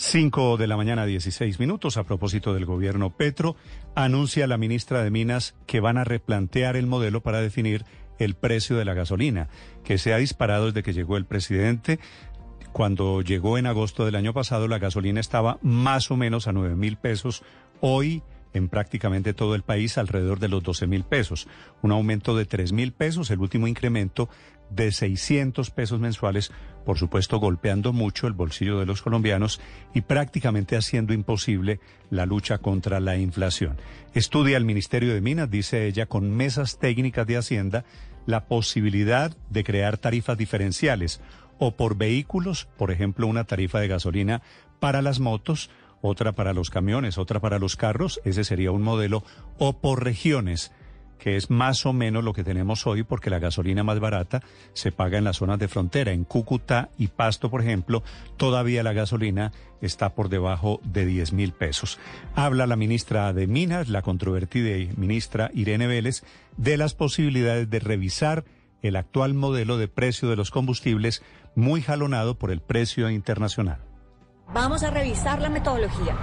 5 de la mañana, 16 minutos. A propósito del gobierno Petro, anuncia la ministra de Minas que van a replantear el modelo para definir el precio de la gasolina, que se ha disparado desde que llegó el presidente. Cuando llegó en agosto del año pasado, la gasolina estaba más o menos a 9 mil pesos. Hoy en prácticamente todo el país alrededor de los 12 mil pesos, un aumento de 3 mil pesos, el último incremento de 600 pesos mensuales, por supuesto golpeando mucho el bolsillo de los colombianos y prácticamente haciendo imposible la lucha contra la inflación. Estudia el Ministerio de Minas, dice ella, con mesas técnicas de Hacienda, la posibilidad de crear tarifas diferenciales o por vehículos, por ejemplo, una tarifa de gasolina para las motos, otra para los camiones, otra para los carros, ese sería un modelo, o por regiones, que es más o menos lo que tenemos hoy, porque la gasolina más barata se paga en las zonas de frontera. En Cúcuta y Pasto, por ejemplo, todavía la gasolina está por debajo de 10 mil pesos. Habla la ministra de Minas, la controvertida ministra Irene Vélez, de las posibilidades de revisar el actual modelo de precio de los combustibles, muy jalonado por el precio internacional. Vamos a revisar la metodología,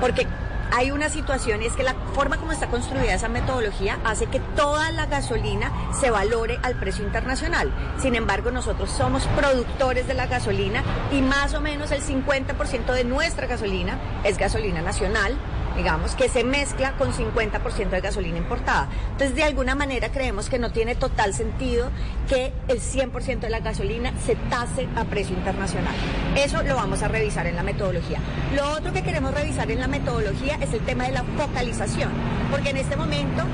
porque hay una situación es que la forma como está construida esa metodología hace que toda la gasolina se valore al precio internacional. Sin embargo, nosotros somos productores de la gasolina y más o menos el 50% de nuestra gasolina es gasolina nacional digamos, que se mezcla con 50% de gasolina importada. Entonces, de alguna manera creemos que no tiene total sentido que el 100% de la gasolina se tase a precio internacional. Eso lo vamos a revisar en la metodología. Lo otro que queremos revisar en la metodología es el tema de la focalización, porque en este momento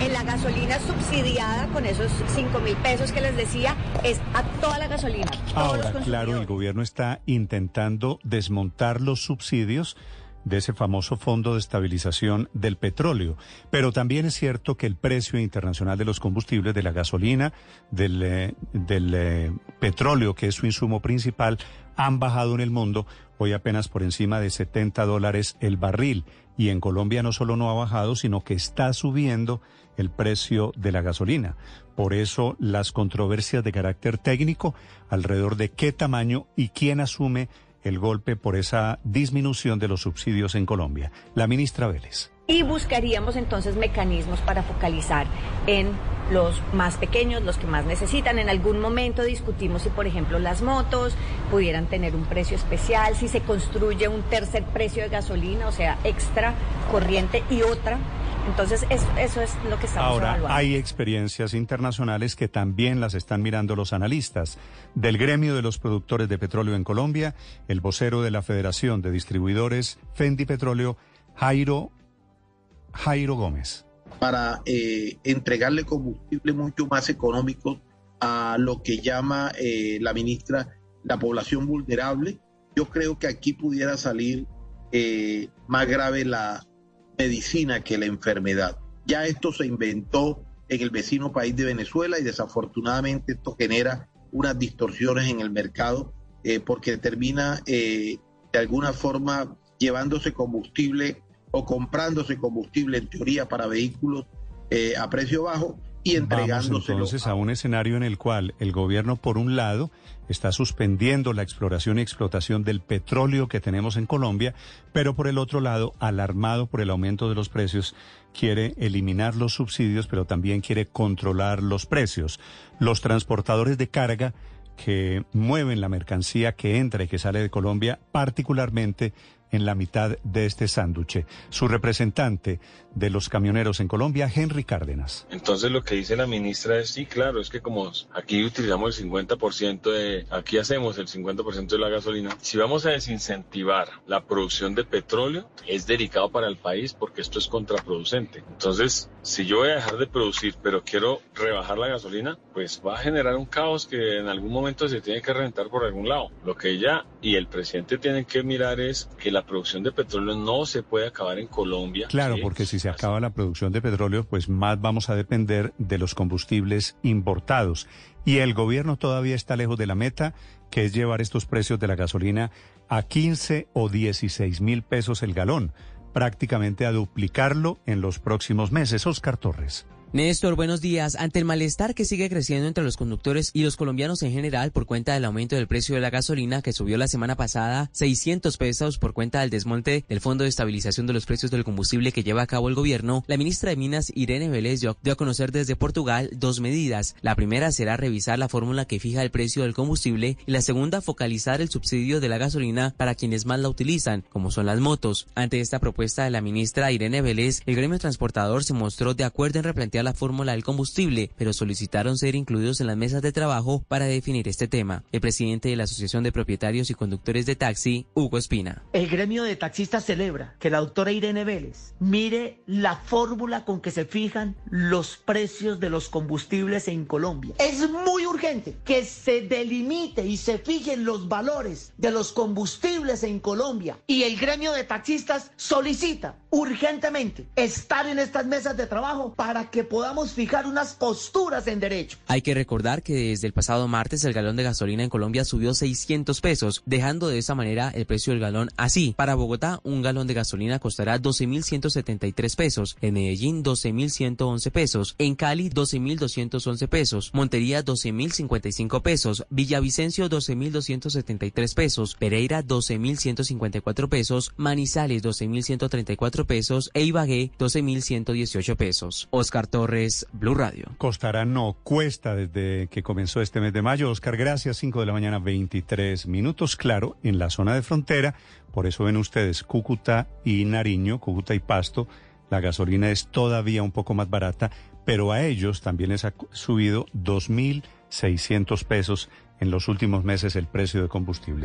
en la gasolina subsidiada con esos 5 mil pesos que les decía, es a toda la gasolina. Ahora, claro, el gobierno está intentando desmontar los subsidios de ese famoso fondo de estabilización del petróleo. Pero también es cierto que el precio internacional de los combustibles, de la gasolina, del, eh, eh, petróleo, que es su insumo principal, han bajado en el mundo, hoy apenas por encima de 70 dólares el barril. Y en Colombia no solo no ha bajado, sino que está subiendo el precio de la gasolina. Por eso las controversias de carácter técnico alrededor de qué tamaño y quién asume el golpe por esa disminución de los subsidios en Colombia. La ministra Vélez. Y buscaríamos entonces mecanismos para focalizar en los más pequeños, los que más necesitan. En algún momento discutimos si, por ejemplo, las motos pudieran tener un precio especial, si se construye un tercer precio de gasolina, o sea, extra, corriente y otra entonces, eso, es lo que estamos Ahora, hay experiencias internacionales que también las están mirando los analistas. Del gremio de los productores de petróleo en Colombia, el vocero de la Federación de Distribuidores Fendi Petróleo, Jairo, Jairo Gómez. Para eh, entregarle combustible mucho más económico a lo que llama eh, la ministra la población vulnerable, yo creo que aquí pudiera salir eh, más grave la, medicina que la enfermedad. Ya esto se inventó en el vecino país de Venezuela y desafortunadamente esto genera unas distorsiones en el mercado eh, porque termina eh, de alguna forma llevándose combustible o comprándose combustible en teoría para vehículos eh, a precio bajo y entregándose. entonces a un escenario en el cual el gobierno, por un lado, está suspendiendo la exploración y explotación del petróleo que tenemos en Colombia, pero por el otro lado, alarmado por el aumento de los precios, quiere eliminar los subsidios, pero también quiere controlar los precios. Los transportadores de carga que mueven la mercancía que entra y que sale de Colombia, particularmente en la mitad de este sánduche. Su representante de los camioneros en Colombia, Henry Cárdenas. Entonces lo que dice la ministra es, sí, claro, es que como aquí utilizamos el 50% de, aquí hacemos el 50% de la gasolina, si vamos a desincentivar la producción de petróleo, es delicado para el país porque esto es contraproducente. Entonces, si yo voy a dejar de producir, pero quiero rebajar la gasolina, pues va a generar un caos que en algún momento se tiene que rentar por algún lado. Lo que ella y el presidente tienen que mirar es que la producción de petróleo no se puede acabar en Colombia. Claro, porque si se acaba la producción de petróleo, pues más vamos a depender de los combustibles importados. Y el gobierno todavía está lejos de la meta, que es llevar estos precios de la gasolina a 15 o 16 mil pesos el galón, prácticamente a duplicarlo en los próximos meses. Oscar Torres. Néstor, buenos días. Ante el malestar que sigue creciendo entre los conductores y los colombianos en general por cuenta del aumento del precio de la gasolina que subió la semana pasada 600 pesos por cuenta del desmonte del Fondo de Estabilización de los Precios del Combustible que lleva a cabo el gobierno, la ministra de Minas Irene Vélez dio a conocer desde Portugal dos medidas. La primera será revisar la fórmula que fija el precio del combustible y la segunda focalizar el subsidio de la gasolina para quienes más la utilizan, como son las motos. Ante esta propuesta de la ministra Irene Vélez, el gremio transportador se mostró de acuerdo en replantear la fórmula del combustible, pero solicitaron ser incluidos en las mesas de trabajo para definir este tema. El presidente de la Asociación de Propietarios y Conductores de Taxi, Hugo Espina. El gremio de taxistas celebra que la doctora Irene Vélez mire la fórmula con que se fijan los precios de los combustibles en Colombia. Es muy urgente que se delimite y se fijen los valores de los combustibles en Colombia. Y el gremio de taxistas solicita urgentemente estar en estas mesas de trabajo para que podamos fijar unas posturas en derecho. Hay que recordar que desde el pasado martes el galón de gasolina en Colombia subió 600 pesos, dejando de esa manera el precio del galón así. Para Bogotá, un galón de gasolina costará 12.173 pesos, en Medellín 12.111 pesos, en Cali 12.211 pesos, Montería 12.055 pesos, Villavicencio 12.273 pesos, Pereira 12.154 pesos, Manizales 12.134 pesos e Ibagué 12.118 pesos. Oscar Torres, Blue Radio. Costará no, cuesta desde que comenzó este mes de mayo. Oscar, gracias. 5 de la mañana, 23 minutos. Claro, en la zona de frontera. Por eso ven ustedes Cúcuta y Nariño, Cúcuta y Pasto. La gasolina es todavía un poco más barata, pero a ellos también les ha subido 2.600 pesos en los últimos meses el precio de combustible.